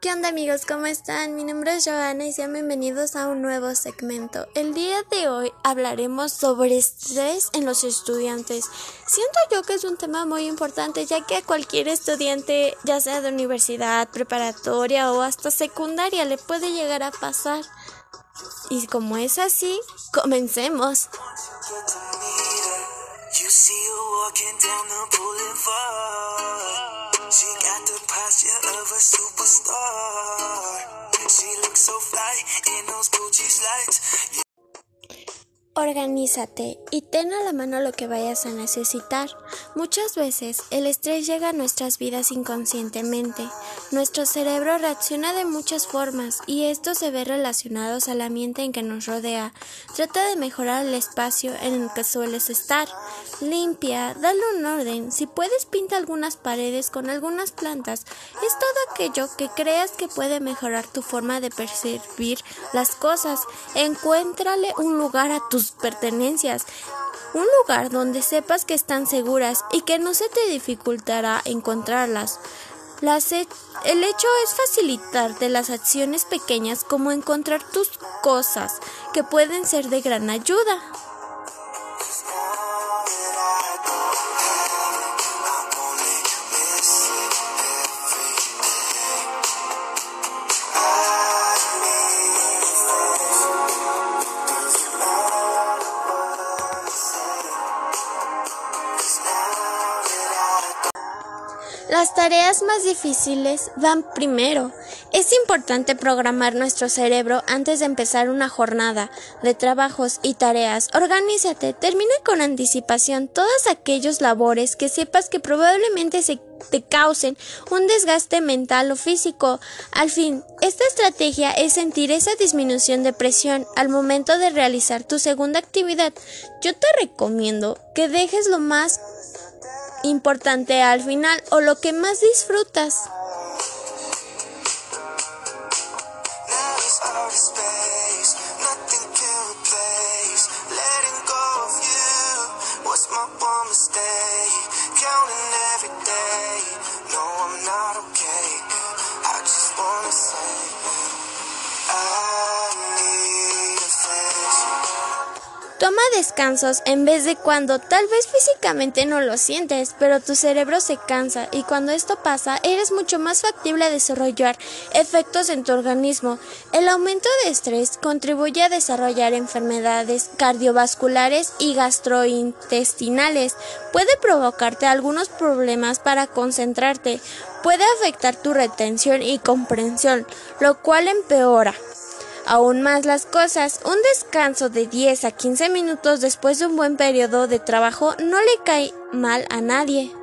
¿Qué onda amigos? ¿Cómo están? Mi nombre es Joana y sean bienvenidos a un nuevo segmento. El día de hoy hablaremos sobre estrés en los estudiantes. Siento yo que es un tema muy importante ya que a cualquier estudiante, ya sea de universidad, preparatoria o hasta secundaria, le puede llegar a pasar. Y como es así, comencemos. star. She looks so fly in those Gucci slides. Organízate y ten a la mano lo que vayas a necesitar. Muchas veces el estrés llega a nuestras vidas inconscientemente. Nuestro cerebro reacciona de muchas formas y esto se ve relacionados al ambiente en que nos rodea. Trata de mejorar el espacio en el que sueles estar. Limpia, dale un orden. Si puedes, pinta algunas paredes con algunas plantas. Es todo aquello que creas que puede mejorar tu forma de percibir las cosas. Encuéntrale un lugar a tus pertenencias, un lugar donde sepas que están seguras y que no se te dificultará encontrarlas. el hecho es facilitarte las acciones pequeñas como encontrar tus cosas que pueden ser de gran ayuda. Las tareas más difíciles van primero. Es importante programar nuestro cerebro antes de empezar una jornada de trabajos y tareas. Organízate, termina con anticipación todas aquellos labores que sepas que probablemente te causen un desgaste mental o físico. Al fin, esta estrategia es sentir esa disminución de presión al momento de realizar tu segunda actividad. Yo te recomiendo que dejes lo más importante al final o lo que más disfrutas. Toma descansos en vez de cuando tal vez físicamente no lo sientes, pero tu cerebro se cansa y cuando esto pasa eres mucho más factible a desarrollar efectos en tu organismo. El aumento de estrés contribuye a desarrollar enfermedades cardiovasculares y gastrointestinales. Puede provocarte algunos problemas para concentrarte, puede afectar tu retención y comprensión, lo cual empeora aún más las cosas. Un descanso de 10 a 15 minutos después de un buen periodo de trabajo no le cae mal a nadie.